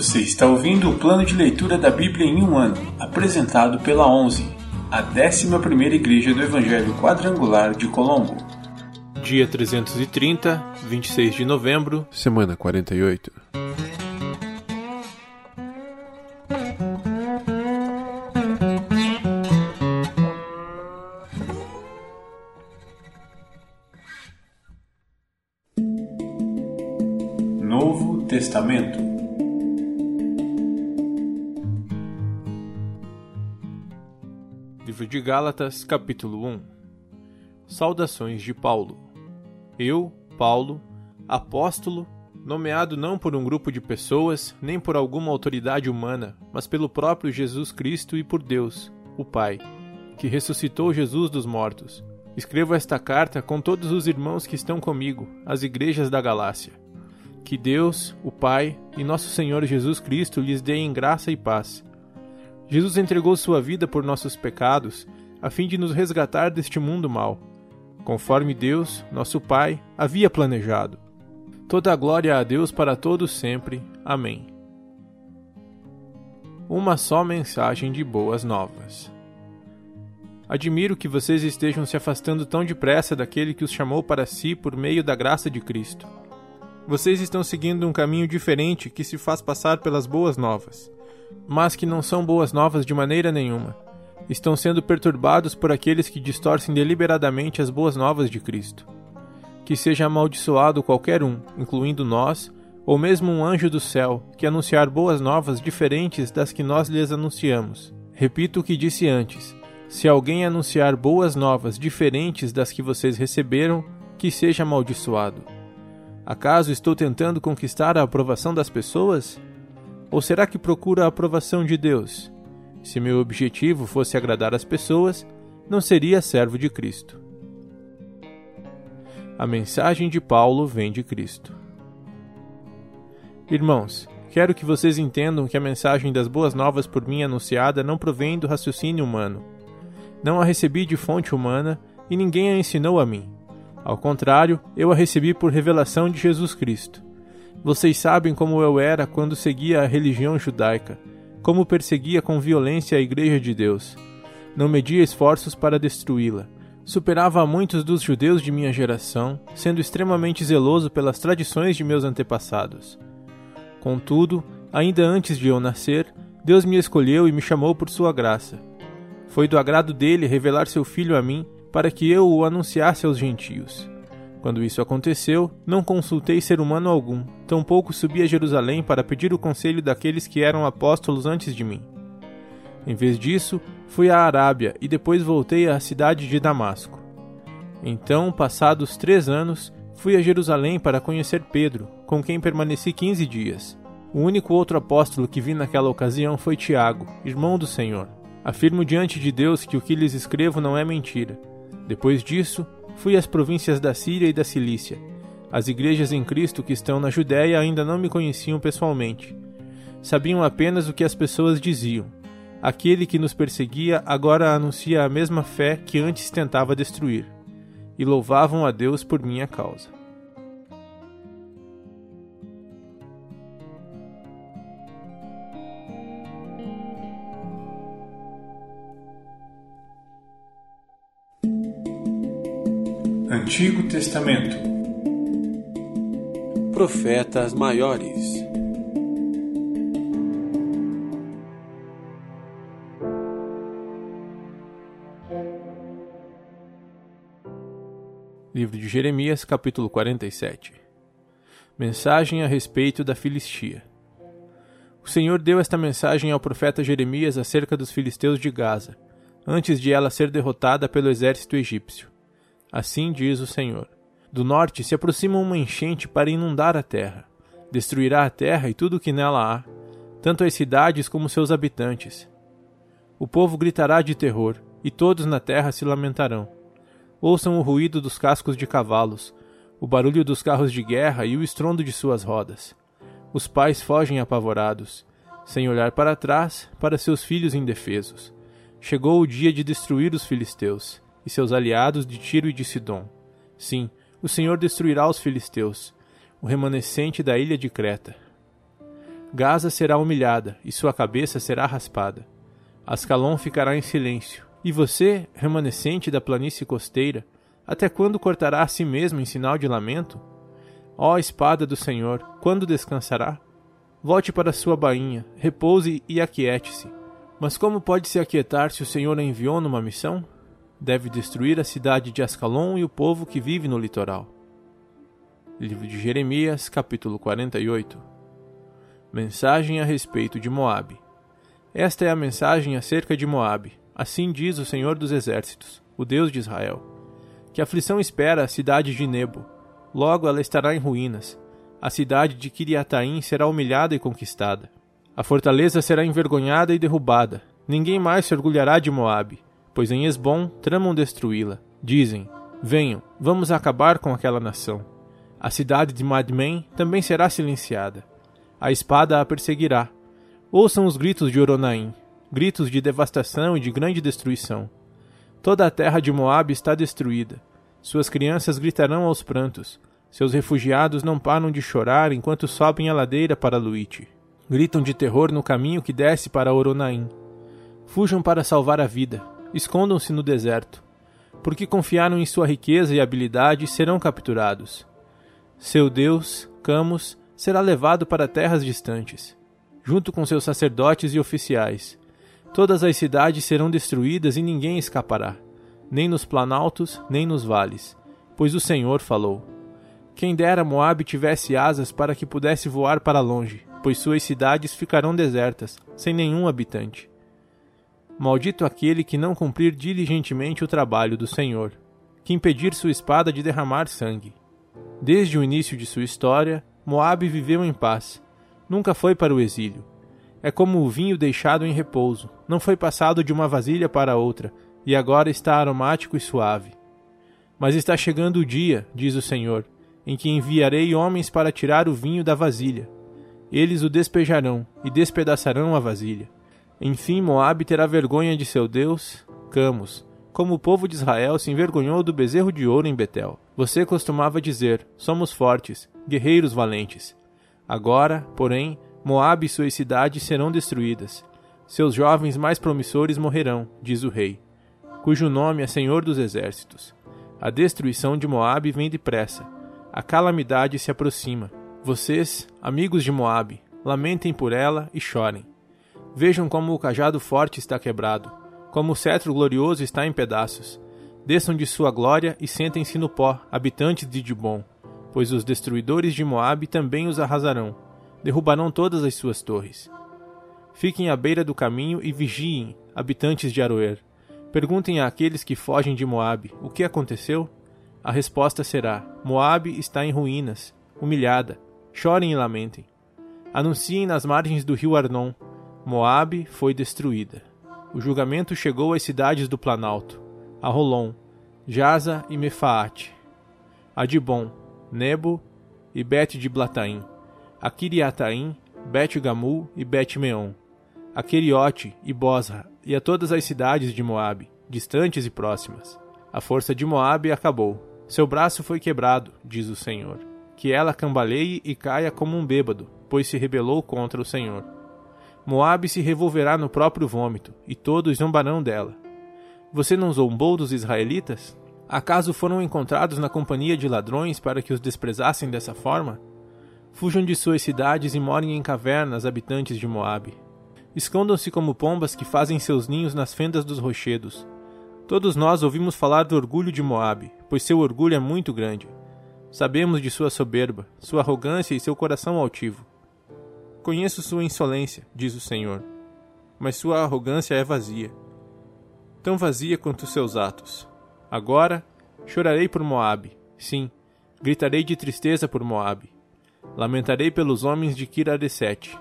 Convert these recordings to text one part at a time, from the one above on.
Você está ouvindo o plano de leitura da Bíblia em um ano, apresentado pela 11, a 11ª Igreja do Evangelho Quadrangular de Colombo. Dia 330, 26 de novembro, semana 48. Novo Testamento de Gálatas, capítulo 1 Saudações de Paulo Eu, Paulo, apóstolo, nomeado não por um grupo de pessoas, nem por alguma autoridade humana, mas pelo próprio Jesus Cristo e por Deus, o Pai, que ressuscitou Jesus dos mortos. Escrevo esta carta com todos os irmãos que estão comigo, as igrejas da Galácia. Que Deus, o Pai e nosso Senhor Jesus Cristo lhes deem graça e paz. Jesus entregou sua vida por nossos pecados, a fim de nos resgatar deste mundo mau, conforme Deus, nosso Pai, havia planejado. Toda a glória a Deus para todos sempre. Amém. Uma só mensagem de boas novas. Admiro que vocês estejam se afastando tão depressa daquele que os chamou para si por meio da graça de Cristo. Vocês estão seguindo um caminho diferente que se faz passar pelas boas novas, mas que não são boas novas de maneira nenhuma. Estão sendo perturbados por aqueles que distorcem deliberadamente as boas novas de Cristo. Que seja amaldiçoado qualquer um, incluindo nós, ou mesmo um anjo do céu, que anunciar boas novas diferentes das que nós lhes anunciamos. Repito o que disse antes: se alguém anunciar boas novas diferentes das que vocês receberam, que seja amaldiçoado. Acaso estou tentando conquistar a aprovação das pessoas? Ou será que procuro a aprovação de Deus? Se meu objetivo fosse agradar as pessoas, não seria servo de Cristo. A mensagem de Paulo vem de Cristo. Irmãos, quero que vocês entendam que a mensagem das boas novas por mim anunciada não provém do raciocínio humano. Não a recebi de fonte humana e ninguém a ensinou a mim ao contrário, eu a recebi por revelação de Jesus Cristo. Vocês sabem como eu era quando seguia a religião judaica, como perseguia com violência a Igreja de Deus. Não media esforços para destruí-la. Superava a muitos dos judeus de minha geração, sendo extremamente zeloso pelas tradições de meus antepassados. Contudo, ainda antes de eu nascer, Deus me escolheu e me chamou por sua graça. Foi do agrado dele revelar seu filho a mim para que eu o anunciasse aos gentios. Quando isso aconteceu, não consultei ser humano algum, tampouco subi a Jerusalém para pedir o conselho daqueles que eram apóstolos antes de mim. Em vez disso, fui à Arábia e depois voltei à cidade de Damasco. Então, passados três anos, fui a Jerusalém para conhecer Pedro, com quem permaneci quinze dias. O único outro apóstolo que vi naquela ocasião foi Tiago, irmão do Senhor. Afirmo diante de Deus que o que lhes escrevo não é mentira. Depois disso, fui às províncias da Síria e da Cilícia. As igrejas em Cristo que estão na Judéia ainda não me conheciam pessoalmente. Sabiam apenas o que as pessoas diziam. Aquele que nos perseguia agora anuncia a mesma fé que antes tentava destruir. E louvavam a Deus por minha causa. Antigo Testamento. Profetas Maiores. Livro de Jeremias, capítulo 47 Mensagem a respeito da Filistia. O Senhor deu esta mensagem ao profeta Jeremias acerca dos filisteus de Gaza, antes de ela ser derrotada pelo exército egípcio. Assim diz o Senhor: Do norte se aproxima uma enchente para inundar a terra. Destruirá a terra e tudo o que nela há, tanto as cidades como seus habitantes. O povo gritará de terror, e todos na terra se lamentarão. Ouçam o ruído dos cascos de cavalos, o barulho dos carros de guerra e o estrondo de suas rodas. Os pais fogem apavorados, sem olhar para trás, para seus filhos indefesos. Chegou o dia de destruir os filisteus e seus aliados de Tiro e de Sidom. Sim, o Senhor destruirá os filisteus, o remanescente da ilha de Creta. Gaza será humilhada e sua cabeça será raspada. Ascalon ficará em silêncio. E você, remanescente da planície costeira, até quando cortará a si mesmo em sinal de lamento? Ó espada do Senhor, quando descansará? Volte para sua bainha, repouse e aquiete-se. Mas como pode se aquietar se o Senhor a enviou numa missão? Deve destruir a cidade de Ascalon e o povo que vive no litoral. Livro de Jeremias, capítulo 48 Mensagem a respeito de Moabe. Esta é a mensagem acerca de Moabe. Assim diz o Senhor dos Exércitos, o Deus de Israel: Que aflição espera a cidade de Nebo. Logo ela estará em ruínas. A cidade de Kiriataim será humilhada e conquistada. A fortaleza será envergonhada e derrubada. Ninguém mais se orgulhará de Moabe, pois em Esbom tramam destruí-la. Dizem: Venham, vamos acabar com aquela nação. A cidade de Madmen também será silenciada a espada a perseguirá. Ouçam os gritos de Oronaim, gritos de devastação e de grande destruição. Toda a terra de Moabe está destruída. Suas crianças gritarão aos prantos. Seus refugiados não param de chorar enquanto sobem a ladeira para Luite. Gritam de terror no caminho que desce para Oronaim. Fujam para salvar a vida. Escondam-se no deserto. Porque confiaram em sua riqueza e habilidade, serão capturados. Seu Deus, Camus, será levado para terras distantes, junto com seus sacerdotes e oficiais. Todas as cidades serão destruídas e ninguém escapará, nem nos planaltos, nem nos vales, pois o Senhor falou. Quem dera Moabe tivesse asas para que pudesse voar para longe, pois suas cidades ficarão desertas, sem nenhum habitante. Maldito aquele que não cumprir diligentemente o trabalho do Senhor, que impedir sua espada de derramar sangue. Desde o início de sua história, Moabe viveu em paz. Nunca foi para o exílio. É como o vinho deixado em repouso, não foi passado de uma vasilha para outra, e agora está aromático e suave. Mas está chegando o dia, diz o Senhor, em que enviarei homens para tirar o vinho da vasilha. Eles o despejarão e despedaçarão a vasilha. Enfim, Moabe terá vergonha de seu Deus, Camus, como o povo de Israel se envergonhou do bezerro de ouro em Betel. Você costumava dizer: Somos fortes, guerreiros valentes. Agora, porém, Moabe e suas cidades serão destruídas. Seus jovens mais promissores morrerão, diz o rei, cujo nome é Senhor dos Exércitos. A destruição de Moabe vem depressa. A calamidade se aproxima. Vocês, amigos de Moabe, lamentem por ela e chorem. Vejam como o cajado forte está quebrado como o cetro glorioso está em pedaços. Desçam de sua glória e sentem-se no pó, habitantes de Dibon, pois os destruidores de Moabe também os arrasarão, derrubarão todas as suas torres. Fiquem à beira do caminho e vigiem, habitantes de Aroer. Perguntem àqueles que fogem de Moabe o que aconteceu. A resposta será: Moabe está em ruínas, humilhada. Chorem e lamentem. Anunciem nas margens do rio Arnon: Moabe foi destruída o julgamento chegou às cidades do Planalto, a Rolon, Jaza e Mefaate, a Dibon, Nebo e Bet de Blataim, a Kiriataim, Bet Gamul e Bet Meon, a Queriote e Bosra e a todas as cidades de Moabe, distantes e próximas. A força de Moabe acabou. Seu braço foi quebrado, diz o Senhor. Que ela cambaleie e caia como um bêbado, pois se rebelou contra o Senhor. Moabe se revolverá no próprio vômito, e todos zombarão dela. Você não zombou dos israelitas? Acaso foram encontrados na companhia de ladrões para que os desprezassem dessa forma? Fujam de suas cidades e morem em cavernas, habitantes de Moabe. Escondam-se como pombas que fazem seus ninhos nas fendas dos rochedos. Todos nós ouvimos falar do orgulho de Moabe, pois seu orgulho é muito grande. Sabemos de sua soberba, sua arrogância e seu coração altivo. Conheço sua insolência, diz o Senhor, mas sua arrogância é vazia, tão vazia quanto seus atos. Agora chorarei por Moabe, sim, gritarei de tristeza por Moabe. Lamentarei pelos homens de Kiraresete,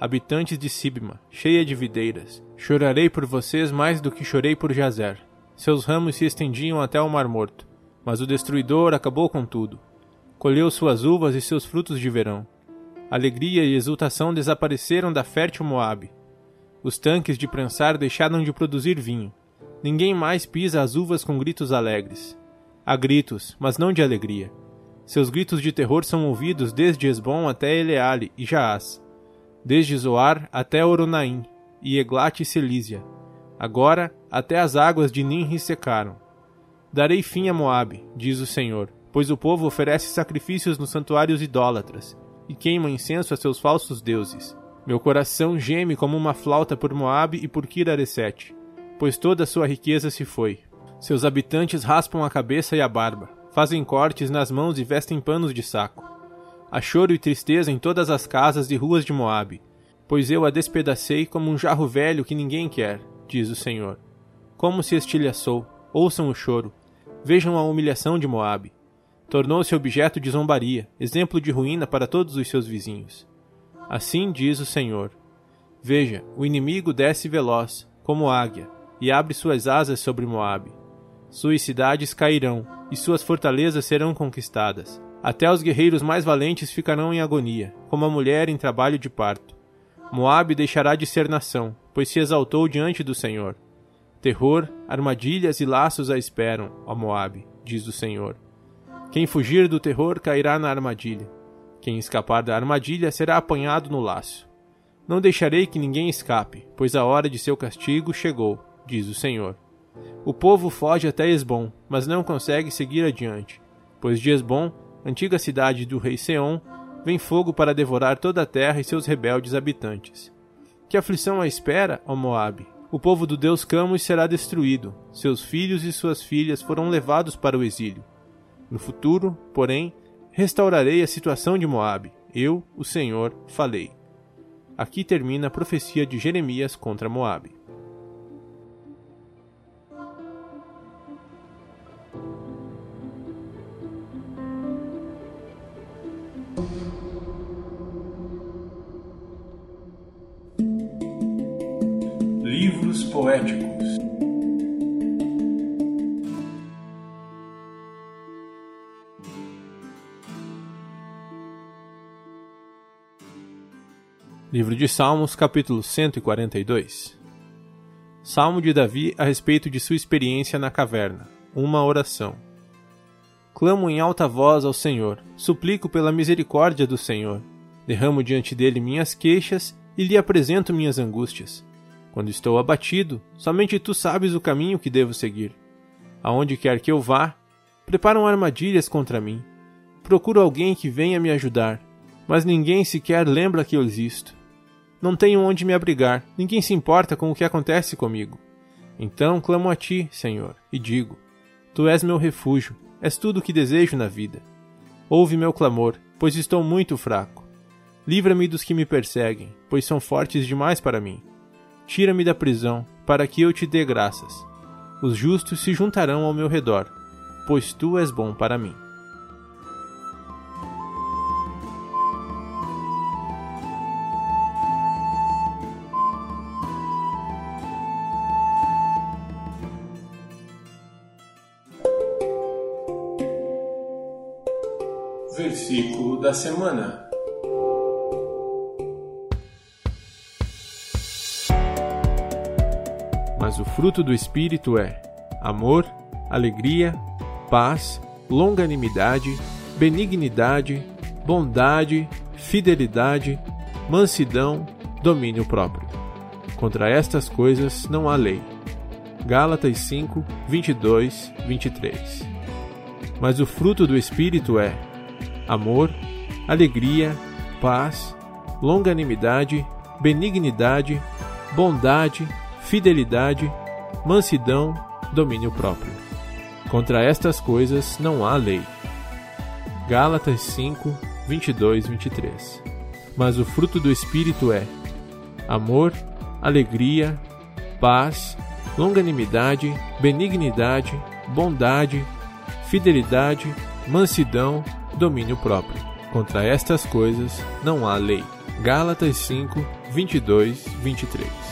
habitantes de Sibma, cheia de videiras. Chorarei por vocês mais do que chorei por Jazer. Seus ramos se estendiam até o Mar Morto, mas o destruidor acabou com tudo. Colheu suas uvas e seus frutos de verão. Alegria e exultação desapareceram da fértil Moabe. Os tanques de prensar deixaram de produzir vinho. Ninguém mais pisa as uvas com gritos alegres. Há gritos, mas não de alegria. Seus gritos de terror são ouvidos desde Esbom até Eleale e Jaás. desde Zoar até Oronaim e Eglat e Selísia. Agora até as águas de Ninri secaram. Darei fim a Moabe, diz o Senhor, pois o povo oferece sacrifícios nos santuários idólatras e queima incenso a seus falsos deuses. Meu coração geme como uma flauta por Moabe e por Kiraresete, pois toda a sua riqueza se foi. Seus habitantes raspam a cabeça e a barba, fazem cortes nas mãos e vestem panos de saco. Há choro e tristeza em todas as casas e ruas de Moabe, pois eu a despedacei como um jarro velho que ninguém quer, diz o Senhor. Como se estilhaçou, ouçam o choro, vejam a humilhação de Moabe. Tornou-se objeto de zombaria, exemplo de ruína para todos os seus vizinhos. Assim diz o Senhor: Veja, o inimigo desce veloz, como águia, e abre suas asas sobre Moabe. Suas cidades cairão, e suas fortalezas serão conquistadas. Até os guerreiros mais valentes ficarão em agonia, como a mulher em trabalho de parto. Moabe deixará de ser nação, pois se exaltou diante do Senhor. Terror, armadilhas e laços a esperam, ó Moabe, diz o Senhor. Quem fugir do terror cairá na armadilha. Quem escapar da armadilha será apanhado no laço. Não deixarei que ninguém escape, pois a hora de seu castigo chegou, diz o Senhor. O povo foge até Esbom, mas não consegue seguir adiante, pois de Esbom, antiga cidade do rei Seom, vem fogo para devorar toda a terra e seus rebeldes habitantes. Que aflição a espera, ó Moabe? O povo do deus Camus será destruído, seus filhos e suas filhas foram levados para o exílio. No futuro, porém, restaurarei a situação de Moabe. Eu, o Senhor, falei. Aqui termina a profecia de Jeremias contra Moabe. Livros poéticos Livro de Salmos, capítulo 142 Salmo de Davi a respeito de sua experiência na caverna. Uma oração. Clamo em alta voz ao Senhor, suplico pela misericórdia do Senhor. Derramo diante dele minhas queixas e lhe apresento minhas angústias. Quando estou abatido, somente tu sabes o caminho que devo seguir. Aonde quer que eu vá, preparam armadilhas contra mim. Procuro alguém que venha me ajudar, mas ninguém sequer lembra que eu existo. Não tenho onde me abrigar, ninguém se importa com o que acontece comigo. Então clamo a ti, Senhor, e digo: Tu és meu refúgio, és tudo o que desejo na vida. Ouve meu clamor, pois estou muito fraco. Livra-me dos que me perseguem, pois são fortes demais para mim. Tira-me da prisão, para que eu te dê graças. Os justos se juntarão ao meu redor, pois tu és bom para mim. Versículo da semana. Mas o fruto do Espírito é amor, alegria, paz, longanimidade, benignidade, bondade, fidelidade, mansidão, domínio próprio. Contra estas coisas não há lei. Gálatas 5, 22, 23. Mas o fruto do Espírito é amor, alegria, paz, longanimidade, benignidade, bondade, fidelidade, mansidão, domínio próprio. Contra estas coisas não há lei. Gálatas 5, 22, 23. Mas o fruto do Espírito é amor, alegria, paz, longanimidade, benignidade, bondade, fidelidade, mansidão, domínio próprio. Contra estas coisas não há lei. Gálatas 5, 22, 23.